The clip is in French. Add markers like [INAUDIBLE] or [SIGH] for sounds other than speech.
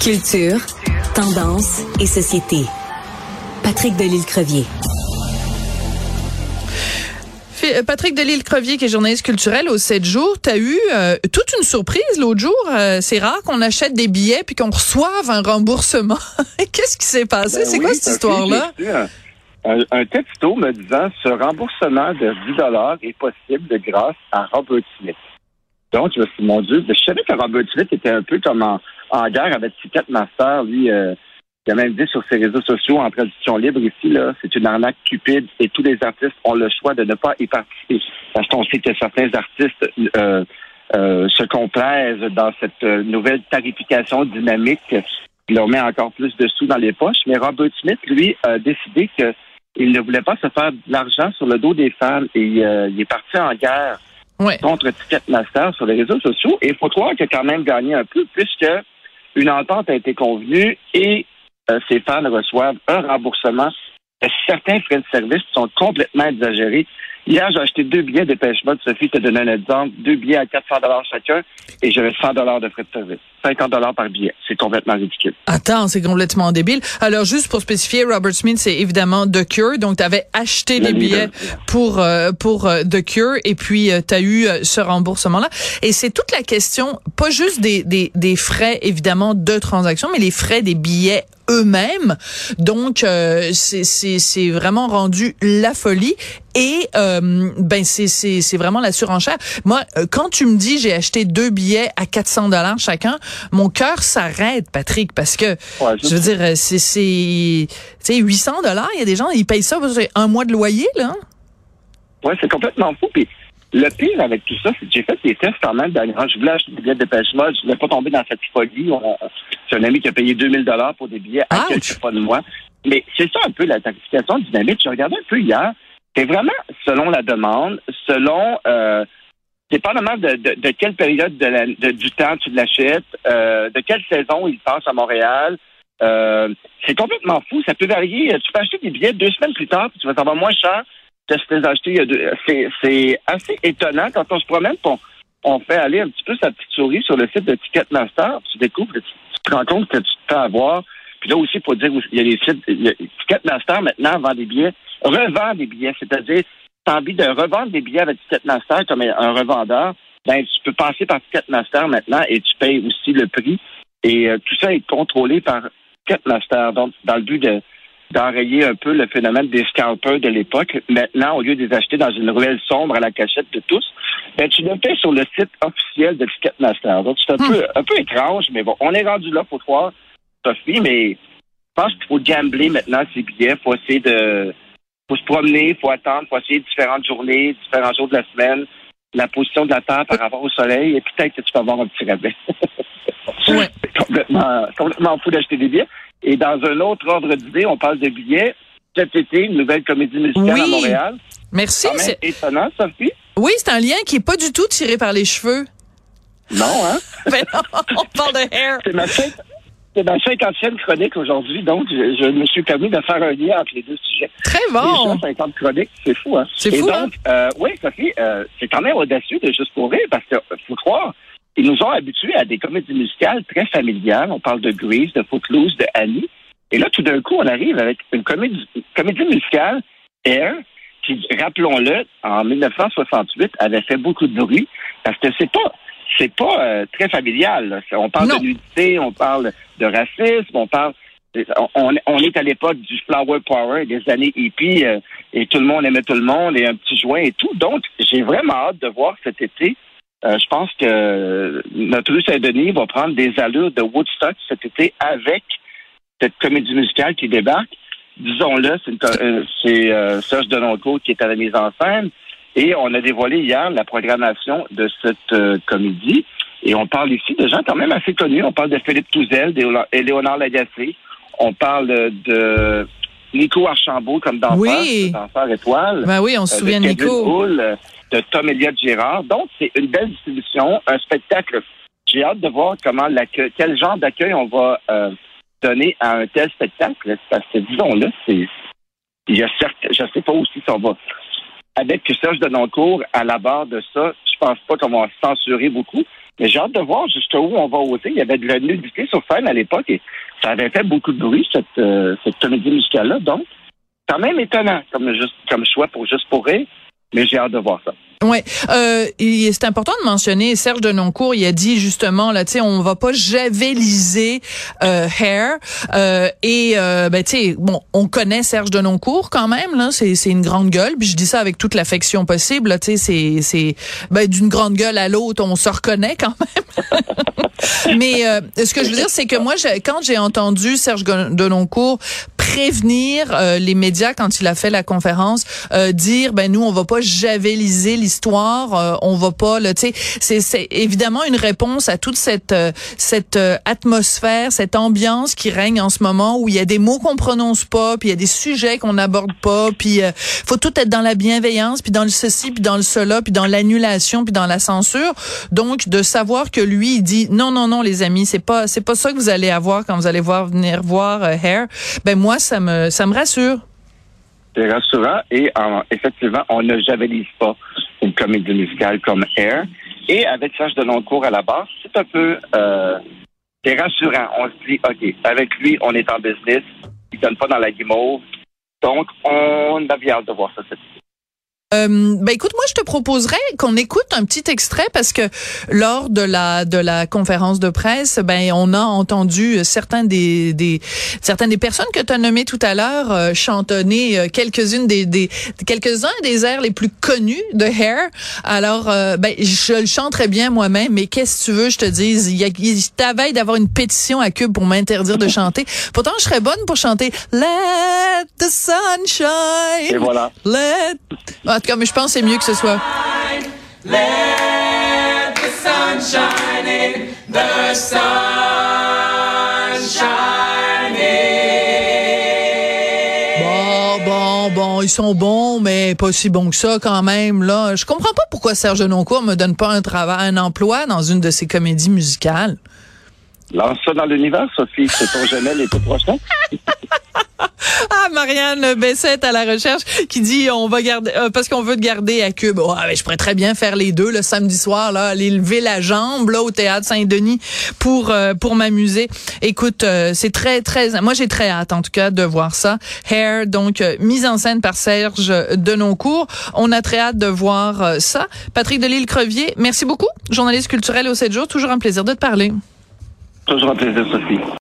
Culture, tendance et société. Patrick Delisle-Crevier. Euh, Patrick Delisle-Crevier, qui est journaliste culturel au 7 jours, tu as eu euh, toute une surprise l'autre jour. Euh, c'est rare qu'on achète des billets puis qu'on reçoive un remboursement. [LAUGHS] Qu'est-ce qui s'est passé? Ben c'est oui, quoi cette que histoire-là? Un, un- texto me disant ce remboursement de 10 est possible grâce à Robert Smith. Donc, je me suis dit, mon Dieu, je savais que Robert Smith était un peu comme en, en guerre avec Ticketmaster. Lui, euh, il a même dit sur ses réseaux sociaux, en traduction libre ici, là, c'est une arnaque cupide et tous les artistes ont le choix de ne pas y participer. Parce qu'on sait que certains artistes euh, euh, se complaisent dans cette euh, nouvelle tarification dynamique qui leur met encore plus de sous dans les poches. Mais Robert Smith, lui, a décidé qu'il ne voulait pas se faire de l'argent sur le dos des fans et euh, il est parti en guerre Ouais. contre Ticketmaster sur les réseaux sociaux. Et il faut croire qu'il a quand même gagné un peu puisque une entente a été convenue et euh, ses fans reçoivent un remboursement certains frais de service sont complètement exagérés. Hier, j'ai acheté deux billets de Mode. Sophie te donné un exemple. Deux billets à 400 chacun et j'avais 100 de frais de service. 50 par billet. C'est complètement ridicule. Attends, c'est complètement débile. Alors, juste pour spécifier, Robert Smith, c'est évidemment The Cure. Donc, tu avais acheté Le des leader. billets pour euh, pour euh, The Cure et puis tu as eu euh, ce remboursement-là. Et c'est toute la question, pas juste des, des, des frais, évidemment, de transaction, mais les frais des billets eux-mêmes. Donc, euh, c'est- c'est c'est vraiment rendu la folie. Et euh, ben c'est c'est c'est vraiment la surenchère. Moi, euh, quand tu me dis j'ai acheté deux billets à 400 dollars chacun, mon cœur s'arrête, Patrick, parce que Ouais, je je veux dire, c'est c'est tu sais 800 dollars. Il y a des gens ils payent ça, c'est un mois de loyer là. Oui, c'est complètement fou. Puis le pire avec tout ça, c'est que j'ai fait des tests quand même. Dernièrement. Je voulais acheter des billets de Dépêche Mode. Je voulais pas tomber dans cette folie. C'est un ami qui a payé 2000 dollars pour des billets à Ouch! quelques fois de mois. Mais c'est ça un peu la tarification dynamique. Je regardais un peu hier. C'est vraiment selon la demande, selon euh, dépendamment de, de, de quelle période de la- de- du temps tu l'achètes, euh, de quelle saison il passe à Montréal. Euh, c'est complètement fou. Ça peut varier. Tu peux acheter des billets deux semaines plus tard, puis tu vas savoir moins cher C'est, assez étonnant quand on se promène, on, on fait aller un petit peu sa petite souris sur le site de Ticketmaster, tu découvres, tu, te rends compte que tu te avoir. Puis là aussi, faut dire, il y a des sites, a- Ticketmaster maintenant vend des billets, revend des billets, c'est-à-dire, tu as envie de revendre des billets avec Ticketmaster comme un revendeur, ben tu peux passer par Ticketmaster maintenant et tu payes aussi le prix. Et euh, tout ça est contrôlé par Ticketmaster, donc dans le but de d'enrayer un peu le phénomène des scalpers de l'époque. Maintenant, au lieu de les acheter dans une ruelle sombre à la cachette de tous, ben, tu le fais sur le site officiel de Ticketmaster. Donc, c'est un, peu, un peu étrange, mais bon, on est rendu là, faut croire, Sophie, mais je pense qu'il faut gambler maintenant ces billets. faut essayer de... faut se promener, faut attendre, faut essayer différentes journées, différents jours de la semaine, la position de la Terre par rapport au Soleil, et peut-être que tu peux avoir un petit rabais. [LAUGHS] Ouais. Complètement, complètement fou d'acheter des billets. Et dans un autre ordre d'idée, on parle de billets. Cet été, une nouvelle comédie musicale Oui. à Montréal. Merci. C'est- étonnant, Sophie. Oui, c'est un lien qui est pas du tout tiré par les cheveux. Non, hein? [LAUGHS] Ben non, on parle de hair. C'est ma, ma cinquantième chronique aujourd'hui, donc je, je me suis permis de faire un lien entre les deux sujets. Très Déjà, bon. 50 chroniques, c'est fou, hein? C'est Et fou, donc, hein? euh, oui, Sophie, euh, c'est quand même audacieux de Juste pour rire, parce que, euh, faut croire, ils nous ont habitués à des comédies musicales très familiales. On parle de Grease, de Footloose, de Annie. Et là, tout d'un coup, on arrive avec une comédie, comédie musicale, Air, qui, rappelons-le, en 1968, avait fait beaucoup de bruit, parce que c'est pas, c'est pas euh, très familial. là. On parle Non. de nudité, on parle de racisme, on parle on, on est à l'époque du flower power, des années hippies, euh, et tout le monde aimait tout le monde, et un petit joint et tout. Donc, j'ai vraiment hâte de voir cet été. Euh, je pense que notre rue Saint-Denis va prendre des allures de Woodstock cet été avec cette comédie musicale qui débarque. Disons-le, c'est, euh, euh, Serge Denoncourt qui est à la mise en scène. Et on a dévoilé hier la programmation de cette euh, comédie. Et on parle ici de gens quand même assez connus. On parle de Philippe Touzel Léonard Lagacé. On parle de Nico Archambault comme danseur, Oui. danseur étoile. Ben oui, on se Euh, souvient de Nico. Euh, de Tom Elliott Gérard. Donc, c'est une belle distribution, un spectacle. J'ai hâte de voir comment l'accueil, quel genre d'accueil on va euh, donner à un tel spectacle. Parce que, disons-le, c'est, il y a certes, je sais pas aussi si on va, avec Serge Denoncourt à la barre de ça, je pense pas qu'on va censurer beaucoup. Mais j'ai hâte de voir jusqu'où on va oser. Il y avait de la nudité sur scène à l'époque et ça avait fait beaucoup de bruit, cette, euh, cette comédie musicale-là. Donc, quand même étonnant comme, juste, comme choix pour Juste pour rire, mais j'ai hâte de voir ça. Ouais, euh, c'est important de mentionner Serge Denoncourt. Il a dit justement là, tu sais, on va pas javeliser euh, Hair euh, et euh, ben tu sais, bon, on connaît Serge Denoncourt quand même là. C'est c'est une grande gueule. Puis je dis ça avec toute l'affection possible. Tu sais, c'est c'est ben d'une grande gueule à l'autre, on se reconnaît quand même. [LAUGHS] Mais euh, ce que je veux dire, c'est que moi, quand j'ai entendu Serge Denoncourt prévenir euh, les médias quand il a fait la conférence, euh, dire ben nous on va pas javeliser l'histoire, euh, on va pas le tu sais c'est évidemment une réponse à toute cette cette atmosphère, cette ambiance qui règne en ce moment où il y a des mots qu'on prononce pas, puis il y a des sujets qu'on n'aborde pas, puis faut tout être dans la bienveillance, puis dans le ceci, puis dans le cela, puis dans l'annulation, puis dans la censure. Donc de savoir que lui il dit non non non les amis, c'est pas c'est pas ça que vous allez avoir quand vous allez voir venir voir Hair. Ben moi ça me, ça me rassure. C'est rassurant et effectivement, on ne javelise pas une comédie musicale comme Air. Et avec Serge Deloncourt à la base, c'est un peu euh, c'est rassurant. On se dit, OK, avec lui, on est en business. Il donne pas dans la guimauve. Donc, on a bien hâte de voir ça cette euh, ben écoute, moi je te proposerais qu'on écoute un petit extrait parce que lors de la de la conférence de presse, ben on a entendu certains des, des certaines des personnes que tu as nommées tout à l'heure euh, chantonner euh, quelques-unes des, des quelques-uns des airs les plus connus de Hair. Alors euh, ben je le chanterais bien moi-même, mais qu'est-ce que tu veux je te dise, il y a il d'avoir une pétition à Cube pour m'interdire de chanter. [LAUGHS] Pourtant je serais bonne pour chanter Let the sunshine. Et voilà. Let ah, tout cas, mais je pense que c'est mieux que ce soit. Let the sunshine in, the Bon, bon, bon, ils sont bons, mais pas si bons que ça quand même. Là, je comprends pas pourquoi Serge Noncourt me donne pas un travail, un emploi dans une de ses comédies musicales. Lance ça dans l'univers, Sophie. C'est ton jamais l'été prochain. [LAUGHS] ah, Marianne Bessette à la recherche qui dit on va garder euh, parce qu'on veut te garder à Cube. Oh, je pourrais très bien faire les deux le samedi soir là, aller lever la jambe là au théâtre Saint-Denis pour euh, pour m'amuser. Écoute, euh, c'est très très moi j'ai très hâte en tout cas de voir ça. Hair donc mise en scène par Serge Denoncourt. On a très hâte de voir ça. Patrick Delisle Crevier, merci beaucoup. Journaliste culturel au 7 jours, toujours un plaisir de te parler. Toujours un plaisir Sophie.